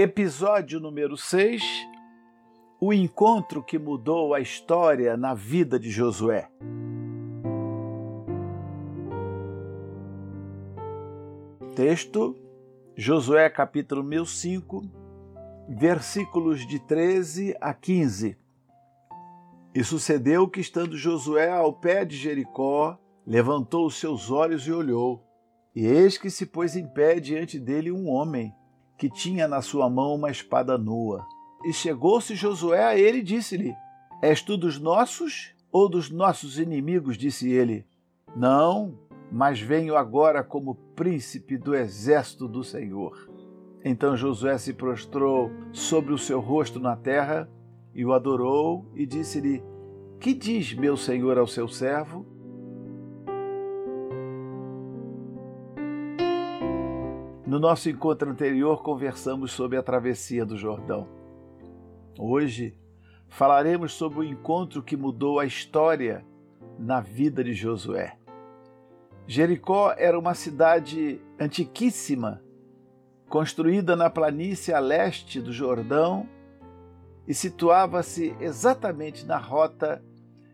Episódio número 6 O encontro que mudou a história na vida de Josué. Texto: Josué, capítulo 1005, versículos de 13 a 15. E sucedeu que, estando Josué ao pé de Jericó, levantou os seus olhos e olhou, e eis que se pôs em pé diante dele um homem que tinha na sua mão uma espada nua. E chegou-se Josué a ele e disse-lhe: És tu dos nossos ou dos nossos inimigos? Disse ele: Não, mas venho agora como príncipe do exército do Senhor. Então Josué se prostrou sobre o seu rosto na terra e o adorou e disse-lhe: Que diz meu senhor ao seu servo? No nosso encontro anterior, conversamos sobre a travessia do Jordão. Hoje, falaremos sobre o encontro que mudou a história na vida de Josué. Jericó era uma cidade antiquíssima, construída na planície a leste do Jordão e situava-se exatamente na rota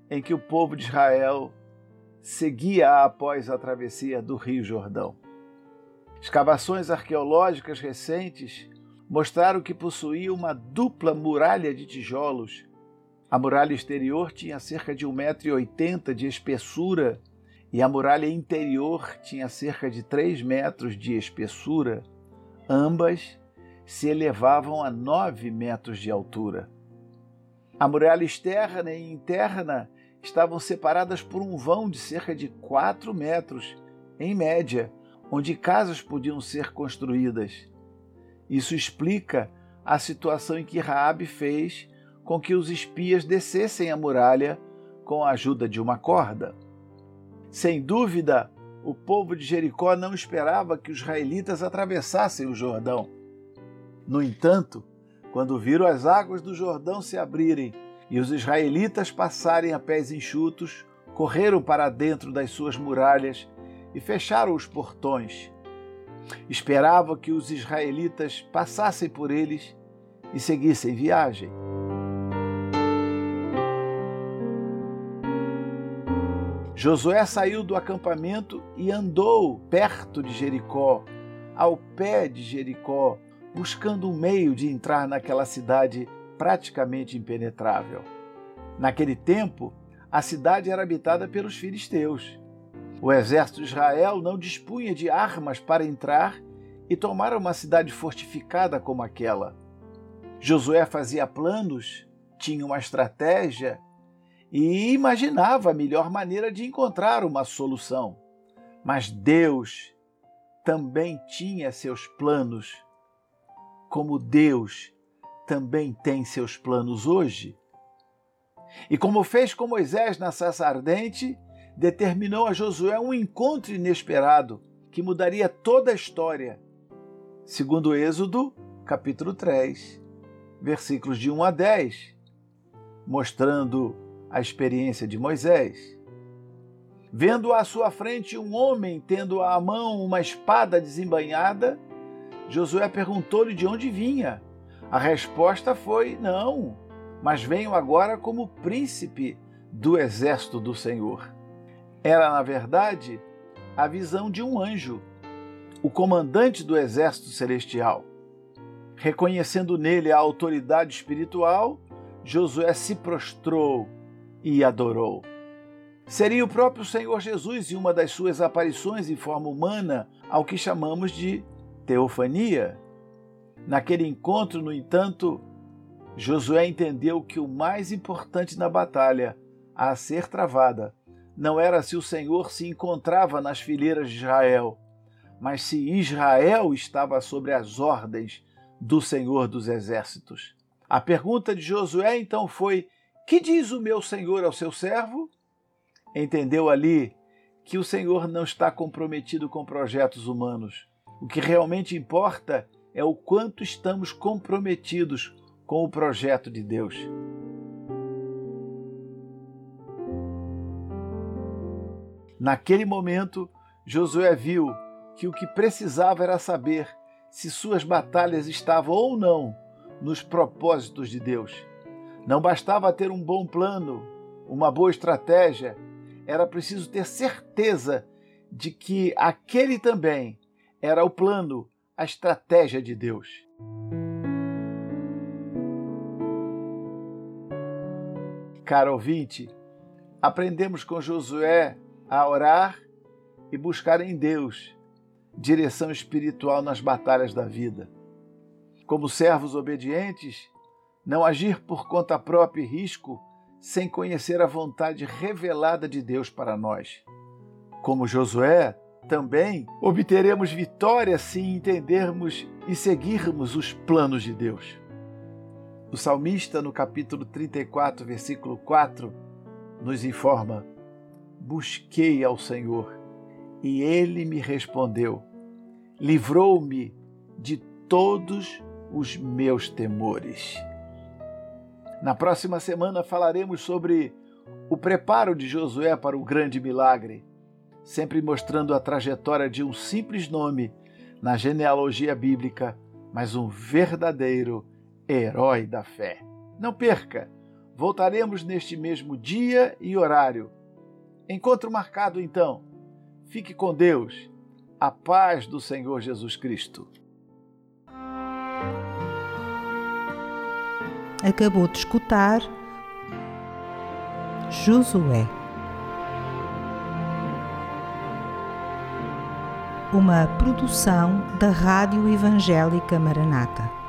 em que o povo de Israel seguia após a travessia do Rio Jordão. Escavações arqueológicas recentes mostraram que possuía uma dupla muralha de tijolos. A muralha exterior tinha cerca de 1,80m de espessura e a muralha interior tinha cerca de 3 metros de espessura. Ambas se elevavam a 9 metros de altura. A muralha externa e interna estavam separadas por um vão de cerca de 4 metros, em média, onde casas podiam ser construídas. Isso explica a situação em que Raabe fez com que os espias descessem a muralha com a ajuda de uma corda. Sem dúvida, o povo de Jericó não esperava que os israelitas atravessassem o Jordão. No entanto, quando viram as águas do Jordão se abrirem e os israelitas passarem a pés enxutos, correram para dentro das suas muralhas e fecharam os portões. Esperava que os israelitas passassem por eles e seguissem viagem. Josué saiu do acampamento e andou perto de Jericó, ao pé de Jericó, buscando um meio de entrar naquela cidade praticamente impenetrável. Naquele tempo, a cidade era habitada pelos filisteus. O exército de Israel não dispunha de armas para entrar e tomar uma cidade fortificada como aquela. Josué fazia planos, tinha uma estratégia e imaginava a melhor maneira de encontrar uma solução. Mas Deus também tinha seus planos, como Deus também tem seus planos hoje. E como fez com Moisés na sarça ardente, determinou a Josué um encontro inesperado que mudaria toda a história. Segundo Êxodo, capítulo 3, versículos de 1 a 10, mostrando a experiência de Moisés. Vendo à sua frente um homem tendo à mão uma espada desembanhada, Josué perguntou-lhe de onde vinha. A resposta foi: Não, mas venho agora como príncipe do exército do Senhor. Era, na verdade, a visão de um anjo, o comandante do exército celestial. Reconhecendo nele a autoridade espiritual, Josué se prostrou e adorou. Seria o próprio Senhor Jesus em uma das suas aparições em forma humana ao que chamamos de teofania. Naquele encontro, no entanto, Josué entendeu que o mais importante na batalha a ser travada não era se o Senhor se encontrava nas fileiras de Israel, mas se Israel estava sobre as ordens do Senhor dos Exércitos. A pergunta de Josué então foi: Que diz o meu Senhor ao seu servo? Entendeu ali que o Senhor não está comprometido com projetos humanos. O que realmente importa é o quanto estamos comprometidos com o projeto de Deus. Naquele momento, Josué viu que o que precisava era saber se suas batalhas estavam ou não nos propósitos de Deus. Não bastava ter um bom plano, uma boa estratégia, era preciso ter certeza de que aquele também era o plano, a estratégia de Deus. Caro ouvinte, aprendemos com Josué a orar e buscar em Deus direção espiritual nas batalhas da vida. Como servos obedientes, não agir por conta própria e risco sem conhecer a vontade revelada de Deus para nós. Como Josué, também obteremos vitória se entendermos e seguirmos os planos de Deus. O salmista, no capítulo 34, versículo 4, nos informa: Busquei ao Senhor e ele me respondeu, livrou-me de todos os meus temores. Na próxima semana falaremos sobre o preparo de Josué para o grande milagre, sempre mostrando a trajetória de um simples nome na genealogia bíblica, mas um verdadeiro herói da fé. Não perca! Voltaremos neste mesmo dia e horário. Encontro marcado então. Fique com Deus. A paz do Senhor Jesus Cristo. acabou de escutar Josué. Uma produção da Rádio Evangélica Maranata.